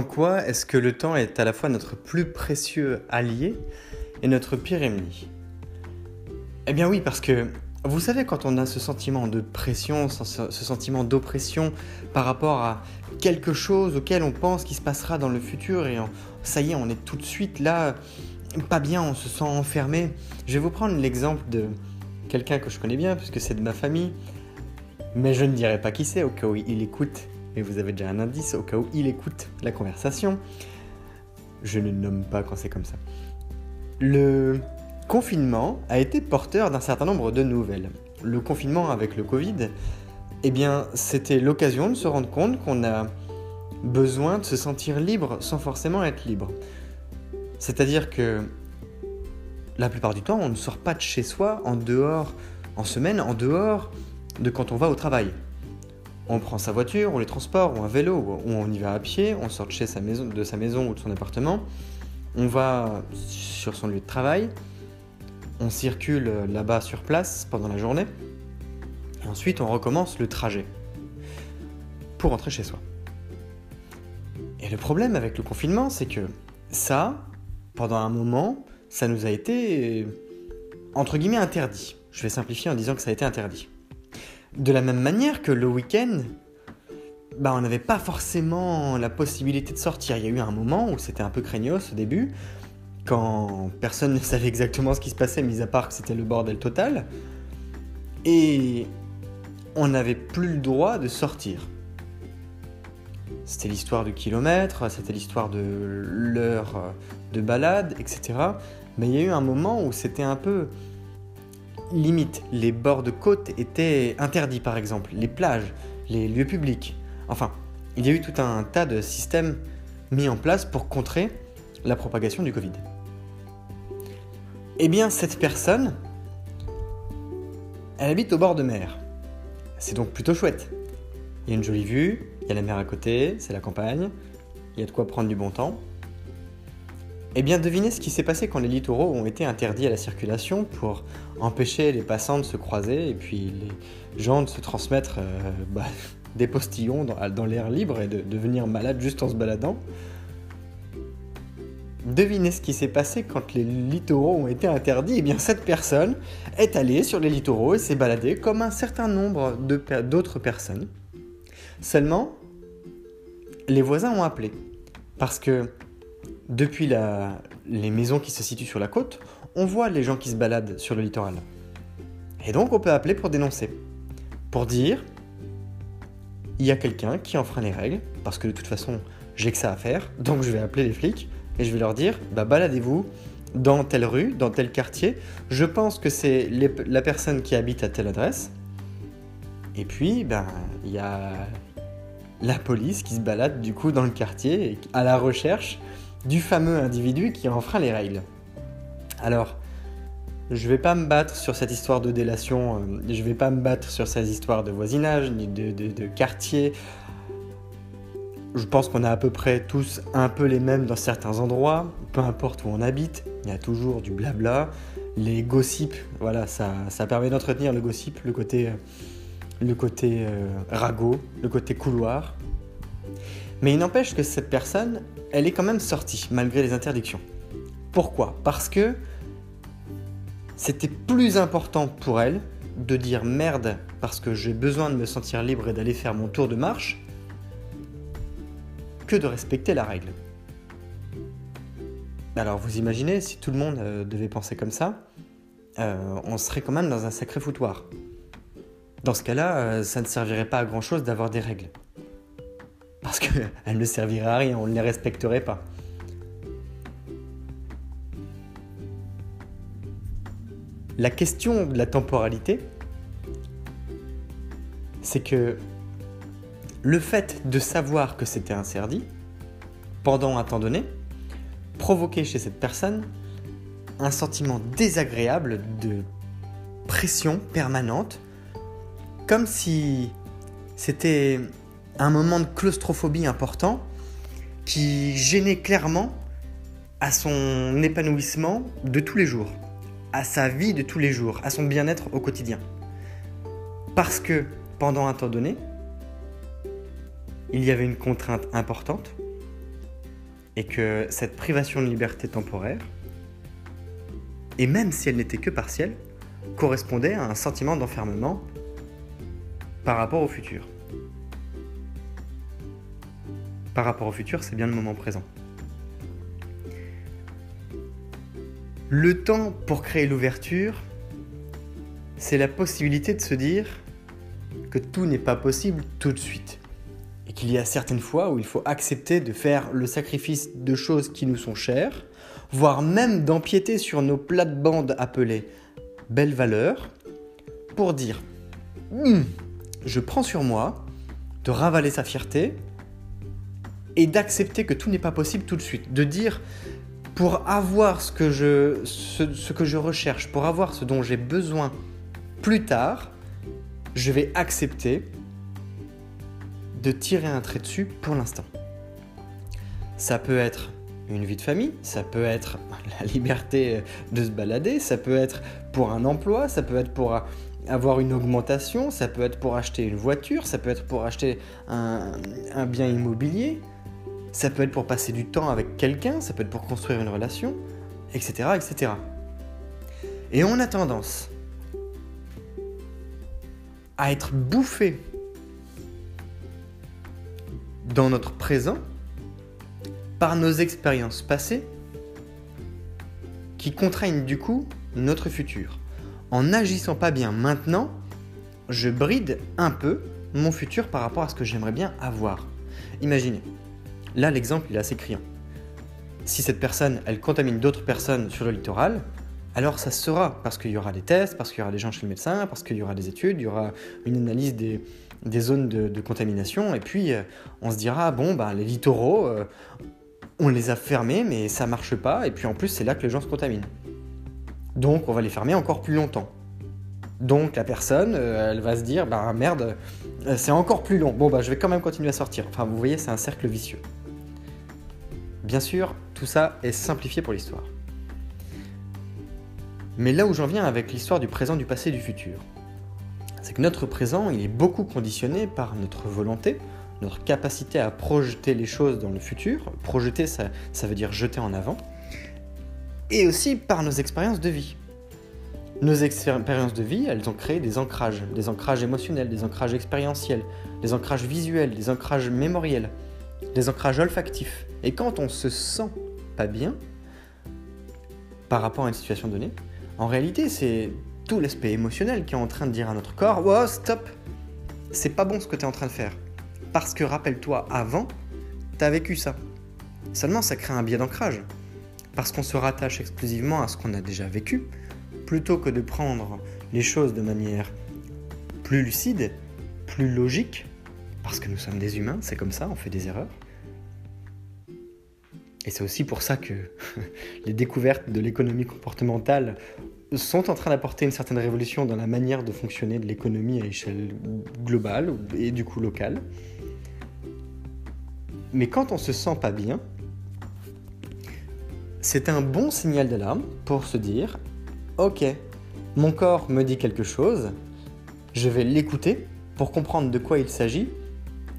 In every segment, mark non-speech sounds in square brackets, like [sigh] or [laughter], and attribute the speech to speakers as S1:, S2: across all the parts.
S1: En quoi est-ce que le temps est à la fois notre plus précieux allié et notre pire ennemi? Eh bien oui, parce que vous savez, quand on a ce sentiment de pression, ce sentiment d'oppression par rapport à quelque chose auquel on pense qu'il se passera dans le futur et ça y est, on est tout de suite là, pas bien, on se sent enfermé. Je vais vous prendre l'exemple de quelqu'un que je connais bien, puisque c'est de ma famille, mais je ne dirai pas qui c'est au cas où il écoute mais vous avez déjà un indice au cas où il écoute la conversation. Je ne nomme pas quand c'est comme ça. Le confinement a été porteur d'un certain nombre de nouvelles. Le confinement avec le Covid, eh bien, c'était l'occasion de se rendre compte qu'on a besoin de se sentir libre sans forcément être libre. C'est-à-dire que la plupart du temps, on ne sort pas de chez soi en dehors, en semaine, en dehors de quand on va au travail on prend sa voiture, on les transporte, ou un vélo, ou on y va à pied, on sort de, chez sa maison, de sa maison ou de son appartement, on va sur son lieu de travail, on circule là-bas sur place pendant la journée, et ensuite on recommence le trajet pour rentrer chez soi. Et le problème avec le confinement, c'est que ça, pendant un moment, ça nous a été, entre guillemets, interdit. Je vais simplifier en disant que ça a été interdit. De la même manière que le week-end, bah, on n'avait pas forcément la possibilité de sortir. Il y a eu un moment où c'était un peu craignos au début, quand personne ne savait exactement ce qui se passait, mis à part que c'était le bordel total. Et on n'avait plus le droit de sortir. C'était l'histoire du kilomètre, c'était l'histoire de l'heure de balade, etc. Mais il y a eu un moment où c'était un peu limite. Les bords de côte étaient interdits, par exemple, les plages, les lieux publics. Enfin, il y a eu tout un tas de systèmes mis en place pour contrer la propagation du Covid. Eh bien, cette personne, elle habite au bord de mer. C'est donc plutôt chouette. Il y a une jolie vue, il y a la mer à côté, c'est la campagne, il y a de quoi prendre du bon temps. Eh bien, devinez ce qui s'est passé quand les littoraux ont été interdits à la circulation pour empêcher les passants de se croiser et puis les gens de se transmettre euh, [laughs] bah, des postillons dans, l'air libre et de devenir malades juste en se baladant. Devinez ce qui s'est passé quand les littoraux ont été interdits Eh bien, cette personne est allée sur les littoraux et s'est baladée comme un certain nombre d'autres personnes. Seulement, les voisins ont appelé. Parce que depuis les maisons qui se situent sur la côte, on voit les gens qui se baladent sur le littoral. Et donc on peut appeler pour dénoncer. Pour dire, il y a quelqu'un qui enfreint les règles, parce que de toute façon, j'ai que ça à faire, donc je vais appeler les flics et je vais leur dire, bah baladez-vous dans telle rue, dans tel quartier, je pense que c'est la personne qui habite à telle adresse. Et puis, ben, il y a la police qui se balade du coup dans le quartier à la recherche du fameux individu qui enfreint les règles. Alors, je vais pas me battre sur cette histoire de délation, euh, je vais pas me battre sur ces histoires de voisinage, ni de, quartier. Je pense qu'on a à peu près tous un peu les mêmes dans certains endroits, peu importe où on habite, il y a toujours du blabla. Les gossips, voilà, ça, ça permet d'entretenir le gossip, le côté euh, le euh, ragot, le côté couloir. Mais il n'empêche que cette personne, elle est quand même sortie, malgré les interdictions. Pourquoi? Parce que c'était plus important pour elle de dire merde parce que j'ai besoin de me sentir libre et d'aller faire mon tour de marche que de respecter la règle. Alors vous imaginez, si tout le monde euh, devait penser comme ça, euh, on serait quand même dans un sacré foutoir. Dans ce cas-là, euh, ça ne servirait pas à grand-chose d'avoir des règles. Parce qu'elles [laughs] ne serviraient à rien, on ne les respecterait pas. La question de la temporalité, c'est que le fait de savoir que c'était interdit, pendant un temps donné, provoquait chez cette personne un sentiment désagréable de pression permanente, comme si c'était un moment de claustrophobie important qui gênait clairement à son épanouissement de tous les jours, à sa vie de tous les jours, à son bien-être au quotidien. Parce que pendant un temps donné, il y avait une contrainte importante et que cette privation de liberté temporaire, et même si elle n'était que partielle, correspondait à un sentiment d'enfermement par rapport au futur. Par rapport au futur, c'est bien le moment présent. Le temps pour créer l'ouverture, c'est la possibilité de se dire que tout n'est pas possible tout de suite et qu'il y a certaines fois où il faut accepter de faire le sacrifice de choses qui nous sont chères, voire même d'empiéter sur nos plates-bandes appelées belles valeurs, pour dire hum, je prends sur moi de ravaler sa fierté et d'accepter que tout n'est pas possible tout de suite, de dire pour avoir ce que je, ce que je recherche, pour avoir ce dont j'ai besoin plus tard, je vais accepter de tirer un trait dessus pour l'instant. Ça peut être une vie de famille, ça peut être [laughs] la liberté de se balader, ça peut être pour un emploi, ça peut être pour avoir une augmentation, ça peut être pour acheter une voiture, ça peut être pour acheter un, bien immobilier, ça peut être pour passer du temps avec quelqu'un, ça peut être pour construire une relation, etc. etc. Et on a tendance à être bouffé dans notre présent par nos expériences passées qui contraignent du coup notre futur. En n'agissant pas bien maintenant, je bride un peu mon futur par rapport à ce que j'aimerais bien avoir. Imaginez, là l'exemple est assez criant. Si cette personne, elle contamine d'autres personnes sur le littoral, alors ça sera parce qu'il y aura des tests, parce qu'il y aura des gens chez le médecin, parce qu'il y aura des études, il y aura une analyse des, zones de, contamination. Et puis, euh, on se dira, bon, ben, les littoraux, euh, on les a fermés, mais ça marche pas. Et puis, en plus, c'est là que les gens se contaminent. Donc, on va les fermer encore plus longtemps. Donc, la personne, euh, elle va se dire, bah merde, c'est encore plus long. Bon, bah, je vais quand même continuer à sortir. Enfin, vous voyez, c'est un cercle vicieux. Bien sûr, tout ça est simplifié pour l'histoire. Mais là où j'en viens avec l'histoire du présent, du passé, du futur, c'est que notre présent, il est beaucoup conditionné par notre volonté, notre capacité à projeter les choses dans le futur. Projeter, ça, ça veut dire jeter en avant. Et aussi par nos expériences de vie. Nos expériences de vie, elles ont créé des ancrages, des ancrages émotionnels, des ancrages expérientiels, des ancrages visuels, des ancrages mémoriels, des ancrages olfactifs. Et quand on se sent pas bien par rapport à une situation donnée, en réalité, c'est tout l'aspect émotionnel qui est en train de dire à notre corps Oh, stop C'est pas bon ce que tu es en train de faire. Parce que rappelle-toi, avant, tu as vécu ça. Seulement, ça crée un biais d'ancrage. Parce qu'on se rattache exclusivement à ce qu'on a déjà vécu, plutôt que de prendre les choses de manière plus lucide, plus logique, parce que nous sommes des humains, c'est comme ça, on fait des erreurs. Et c'est aussi pour ça que [laughs] les découvertes de l'économie comportementale sont en train d'apporter une certaine révolution dans la manière de fonctionner de l'économie à échelle globale et du coup locale. Mais quand on se sent pas bien, c'est un bon signal d'alarme pour se dire Ok, mon corps me dit quelque chose, je vais l'écouter pour comprendre de quoi il s'agit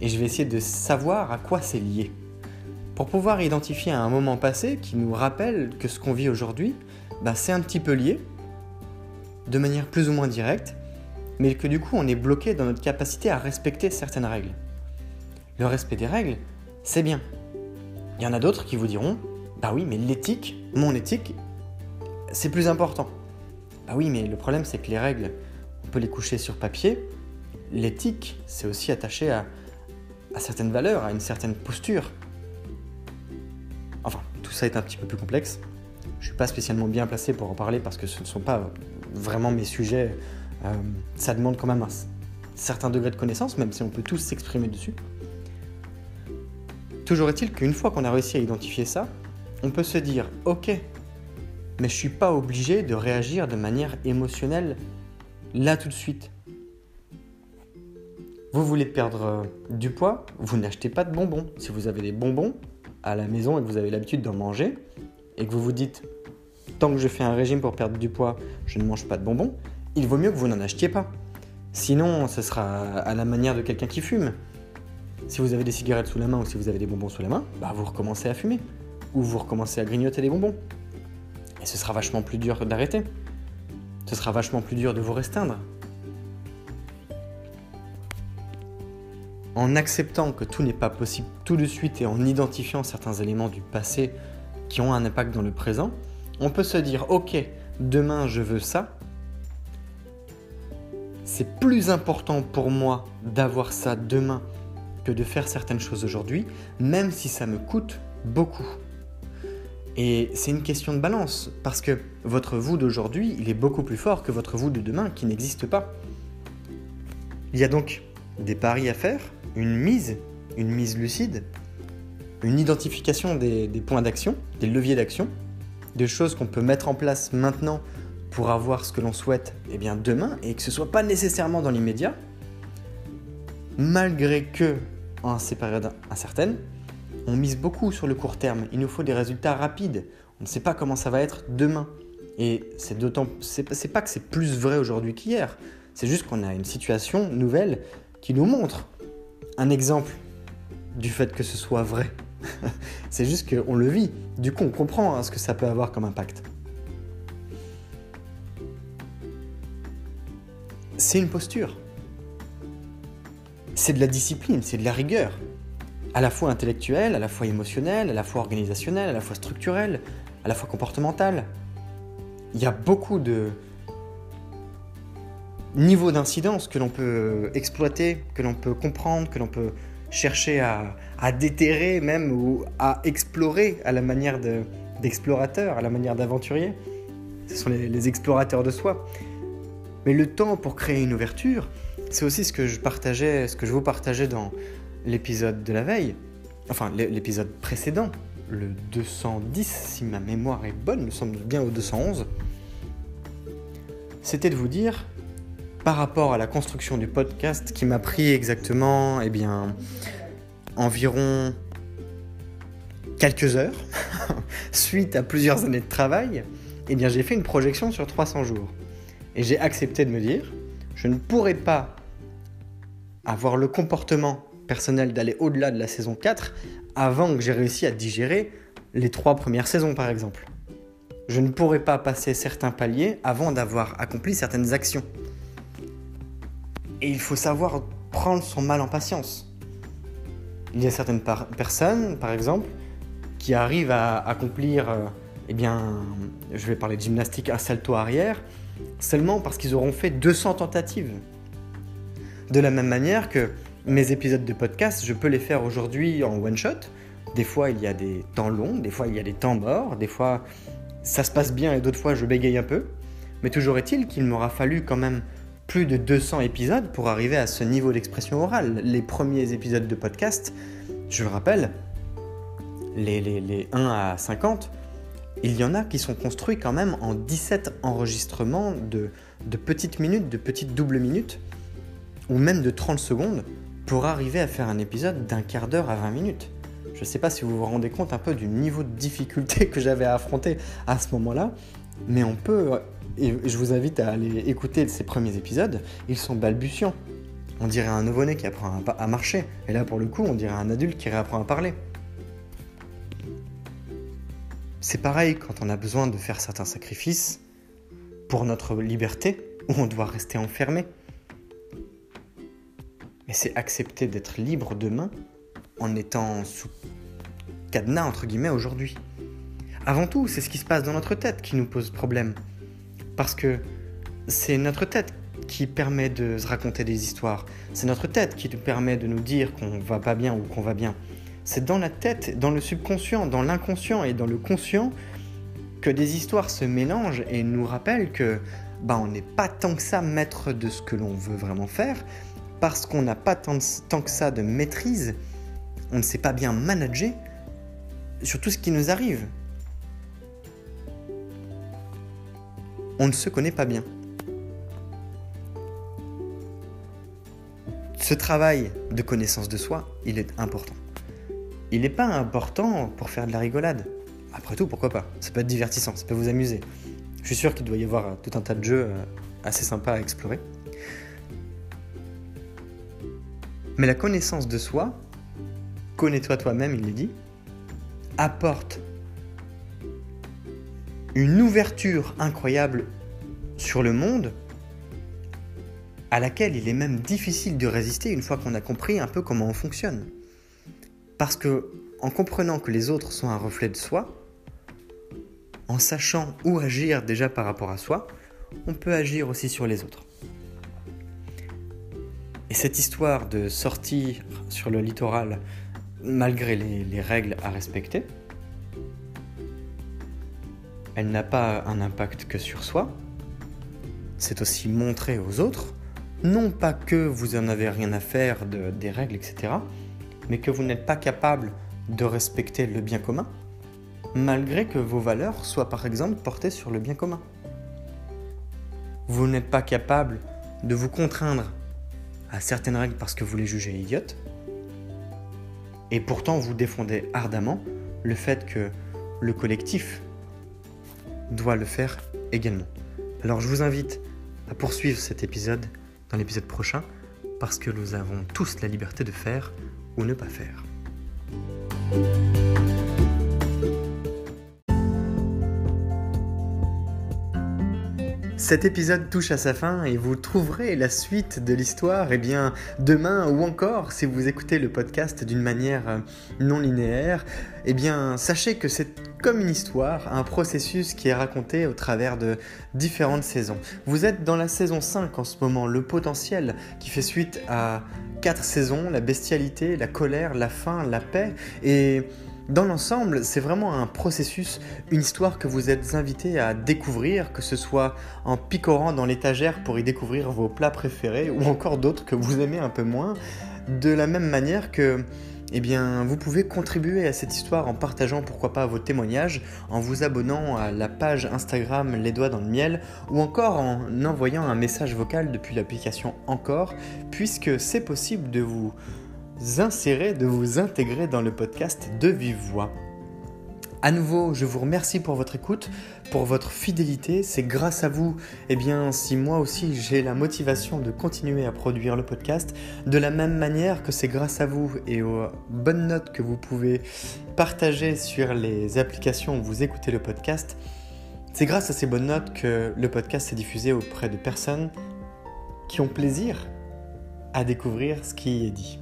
S1: et je vais essayer de savoir à quoi c'est lié. Pour pouvoir identifier un moment passé qui nous rappelle que ce qu'on vit aujourd'hui, bah, c'est un petit peu lié, de manière plus ou moins directe, mais que du coup on est bloqué dans notre capacité à respecter certaines règles. Le respect des règles, c'est bien. Il y en a d'autres qui vous diront, bah oui, mais l'éthique, mon éthique, c'est plus important. Bah oui, mais le problème c'est que les règles, on peut les coucher sur papier. L'éthique, c'est aussi attaché à, à certaines valeurs, à une certaine posture. Tout ça est un petit peu plus complexe. Je ne suis pas spécialement bien placé pour en parler parce que ce ne sont pas vraiment mes sujets. Euh, ça demande quand même un certain degré de connaissance, même si on peut tous s'exprimer dessus. Toujours est-il qu'une fois qu'on a réussi à identifier ça, on peut se dire ok, mais je suis pas obligé de réagir de manière émotionnelle là tout de suite. Vous voulez perdre euh, du poids, vous n'achetez pas de bonbons. Si vous avez des bonbons à la maison et que vous avez l'habitude d'en manger, et que vous vous dites, tant que je fais un régime pour perdre du poids, je ne mange pas de bonbons, il vaut mieux que vous n'en achetiez pas. Sinon, ce sera à la manière de quelqu'un qui fume. Si vous avez des cigarettes sous la main ou si vous avez des bonbons sous la main, bah vous recommencez à fumer. Ou vous recommencez à grignoter des bonbons. Et ce sera vachement plus dur d'arrêter. Ce sera vachement plus dur de vous restreindre. En acceptant que tout n'est pas possible tout de suite et en identifiant certains éléments du passé qui ont un impact dans le présent, on peut se dire ok, demain je veux ça. C'est plus important pour moi d'avoir ça demain que de faire certaines choses aujourd'hui, même si ça me coûte beaucoup. Et c'est une question de balance, parce que votre vous d'aujourd'hui, il est beaucoup plus fort que votre vous de demain qui n'existe pas. Il y a donc des paris à faire, une mise, une mise lucide, une identification des, points d'action, des leviers d'action, des choses qu'on peut mettre en place maintenant pour avoir ce que l'on souhaite eh bien, demain, et que ce ne soit pas nécessairement dans l'immédiat, malgré que, en ces périodes incertaines, on mise beaucoup sur le court terme. Il nous faut des résultats rapides. On ne sait pas comment ça va être demain. Et c'est d'autant, c'est pas que c'est plus vrai aujourd'hui qu'hier. C'est juste qu'on a une situation nouvelle qui nous montre un exemple du fait que ce soit vrai. [laughs] c'est juste qu'on le vit. Du coup, on comprend hein, ce que ça peut avoir comme impact. C'est une posture. C'est de la discipline, c'est de la rigueur. À la fois intellectuelle, à la fois émotionnelle, à la fois organisationnelle, à la fois structurelle, à la fois comportementale. Il y a beaucoup de niveaux d'incidence que l'on peut exploiter, que l'on peut comprendre, que l'on peut chercher à, déterrer même ou à explorer à la manière d'explorateur, à la manière d'aventurier. Ce sont les, explorateurs de soi. Mais le temps pour créer une ouverture, c'est aussi ce que je partageais, ce que je vous partageais dans l'épisode de la veille, enfin l'épisode précédent, le 210 si ma mémoire est bonne, nous sommes bien au 211. C'était de vous dire par rapport à la construction du podcast qui m'a pris exactement eh environ quelques heures, [laughs] suite à plusieurs années de travail, eh bien, j'ai fait une projection sur 300 jours. Et j'ai accepté de me dire, je ne pourrais pas avoir le comportement personnel d'aller au-delà de la saison 4 avant que j'ai réussi à digérer les trois premières saisons, par exemple. Je ne pourrais pas passer certains paliers avant d'avoir accompli certaines actions. Et il faut savoir prendre son mal en patience. Il y a certaines personnes, par exemple, qui arrivent à accomplir, euh, eh bien, je vais parler de gymnastique à salto arrière, seulement parce qu'ils auront fait 200 tentatives. De la même manière que mes épisodes de podcast, je peux les faire aujourd'hui en one shot. Des fois, il y a des temps longs, des fois, il y a des temps morts, des fois, ça se passe bien et d'autres fois, je bégaye un peu. Mais toujours est-il qu'il m'aura fallu quand même plus de 200 épisodes pour arriver à ce niveau d'expression orale. Les premiers épisodes de podcast, je le rappelle, les, les, 1 à 50, il y en a qui sont construits quand même en 17 enregistrements de, de petites minutes, de petites doubles minutes, ou même de 30 secondes, pour arriver à faire un épisode d'un quart d'heure à 20 minutes. Je ne sais pas si vous vous rendez compte un peu du niveau de difficulté [laughs] que j'avais à affronter à ce moment-là, mais on peut et je vous invite à aller écouter ces premiers épisodes, ils sont balbutiants. On dirait un nouveau-né qui apprend à marcher. Et là, pour le coup, on dirait un adulte qui réapprend à parler. C'est pareil quand on a besoin de faire certains sacrifices pour notre liberté, où on doit rester enfermé. Mais c'est accepter d'être libre demain en étant sous cadenas, entre guillemets, aujourd'hui. Avant tout, c'est ce qui se passe dans notre tête qui nous pose problème. Parce que c'est notre tête qui permet de se raconter des histoires. C'est notre tête qui nous permet de nous dire qu'on va pas bien ou qu'on va bien. C'est dans la tête, dans le subconscient, dans l'inconscient et dans le conscient que des histoires se mélangent et nous rappellent que bah, on n'est pas tant que ça maître de ce que l'on veut vraiment faire, parce qu'on n'a pas tant, tant, que ça de maîtrise, on ne sait pas bien manager sur tout ce qui nous arrive. On ne se connaît pas bien. Ce travail de connaissance de soi, il est important il n'est pas important pour faire de la rigolade. Après tout, pourquoi pas? Ça peut être divertissant, ça peut vous amuser. Je suis sûr qu'il doit y avoir tout un tas de jeux euh, assez sympas à explorer. Mais la connaissance de soi, connais-toi toi-même, il est dit, apporte une ouverture incroyable sur le monde à laquelle il est même difficile de résister une fois qu'on a compris un peu comment on fonctionne. Parce que, en comprenant que les autres sont un reflet de soi, en sachant où agir déjà par rapport à soi, on peut agir aussi sur les autres. Et cette histoire de sortir sur le littoral malgré les, les règles à respecter, elle n'a pas un impact que sur soi, c'est aussi montrer aux autres, non pas que vous en avez rien à faire de, des règles, etc., mais que vous n'êtes pas capable de respecter le bien commun, malgré que vos valeurs soient par exemple portées sur le bien commun. Vous n'êtes pas capable de vous contraindre à certaines règles parce que vous les jugez idiotes, et pourtant vous défendez ardemment le fait que le collectif doit le faire également. Alors je vous invite à poursuivre cet épisode dans l'épisode prochain parce que nous avons tous la liberté de faire ou ne pas faire. Cet épisode touche à sa fin et vous trouverez la suite de l'histoire eh bien demain ou encore si vous écoutez le podcast d'une manière euh, non linéaire, eh bien sachez que c'est comme une histoire, un processus qui est raconté au travers de différentes saisons. Vous êtes dans la saison 5 en ce moment, le potentiel qui fait suite à quatre saisons, la bestialité, la colère, la faim, la paix et dans l'ensemble, c'est vraiment un processus, une histoire que vous êtes invité à découvrir, que ce soit en picorant dans l'étagère pour y découvrir vos plats préférés ou encore d'autres que vous aimez un peu moins, de la même manière que eh bien, vous pouvez contribuer à cette histoire en partageant pourquoi pas vos témoignages, en vous abonnant à la page Instagram Les Doigts dans le Miel, ou encore en envoyant un message vocal depuis l'application Encore, puisque c'est possible de vous insérer, de vous intégrer dans le podcast de Vive Voix. À nouveau, je vous remercie pour votre écoute, pour votre fidélité. C'est grâce à vous, eh bien, si moi aussi j'ai la motivation de continuer à produire le podcast, de la même manière que c'est grâce à vous et aux bonnes notes que vous pouvez partager sur les applications où vous écoutez le podcast. C'est grâce à ces bonnes notes que le podcast est diffusé auprès de personnes qui ont plaisir à découvrir ce qui est dit.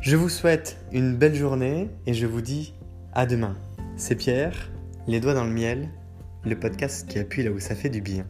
S1: Je vous souhaite une belle journée et je vous dis à demain. C'est Pierre, les doigts dans le miel, le podcast qui appuie là où ça fait du bien.